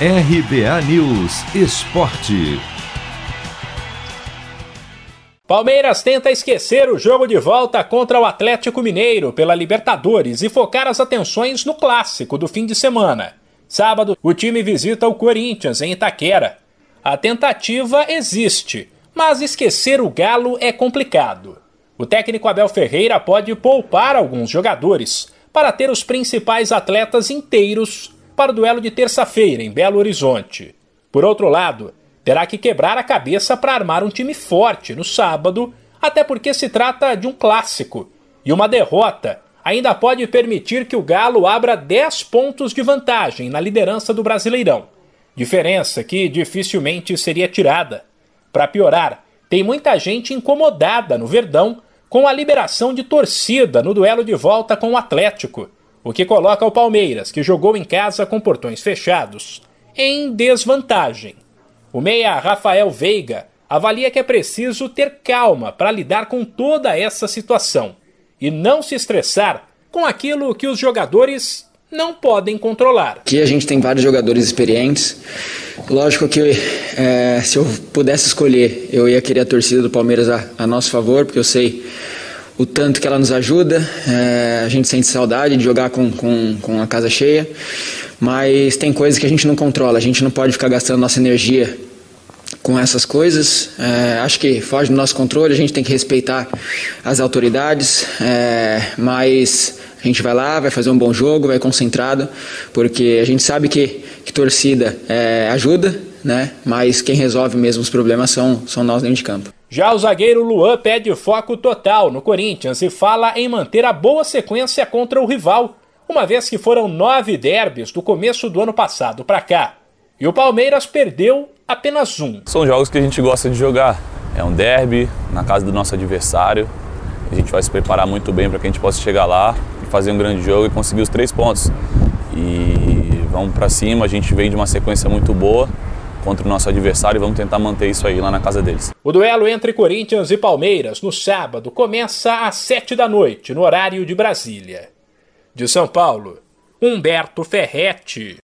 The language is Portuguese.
RBA News Esporte. Palmeiras tenta esquecer o jogo de volta contra o Atlético Mineiro pela Libertadores e focar as atenções no clássico do fim de semana. Sábado, o time visita o Corinthians em Itaquera. A tentativa existe, mas esquecer o Galo é complicado. O técnico Abel Ferreira pode poupar alguns jogadores para ter os principais atletas inteiros para o duelo de terça-feira em Belo Horizonte. Por outro lado, terá que quebrar a cabeça para armar um time forte no sábado, até porque se trata de um clássico. E uma derrota ainda pode permitir que o Galo abra 10 pontos de vantagem na liderança do Brasileirão. Diferença que dificilmente seria tirada. Para piorar, tem muita gente incomodada no Verdão com a liberação de torcida no duelo de volta com o Atlético, o que coloca o Palmeiras, que jogou em casa com portões fechados, em desvantagem. O meia Rafael Veiga avalia que é preciso ter calma para lidar com toda essa situação e não se estressar com aquilo que os jogadores não podem controlar. Aqui a gente tem vários jogadores experientes. Lógico que é, se eu pudesse escolher, eu ia querer a torcida do Palmeiras a, a nosso favor, porque eu sei o tanto que ela nos ajuda. É, a gente sente saudade de jogar com, com, com a casa cheia, mas tem coisas que a gente não controla. A gente não pode ficar gastando nossa energia com essas coisas. É, acho que foge do nosso controle, a gente tem que respeitar as autoridades, é, mas a gente vai lá, vai fazer um bom jogo, vai concentrado, porque a gente sabe que, que torcida é, ajuda, né? mas quem resolve mesmo os problemas são, são nós dentro de campo. Já o zagueiro Luan pede foco total no Corinthians e fala em manter a boa sequência contra o rival, uma vez que foram nove derbys do começo do ano passado para cá. E o Palmeiras perdeu apenas um. São jogos que a gente gosta de jogar. É um derby na casa do nosso adversário. A gente vai se preparar muito bem para que a gente possa chegar lá e fazer um grande jogo e conseguir os três pontos. E vamos para cima, a gente vem de uma sequência muito boa contra o nosso adversário e vamos tentar manter isso aí lá na casa deles. O duelo entre Corinthians e Palmeiras no sábado começa às sete da noite, no horário de Brasília. De São Paulo, Humberto Ferretti.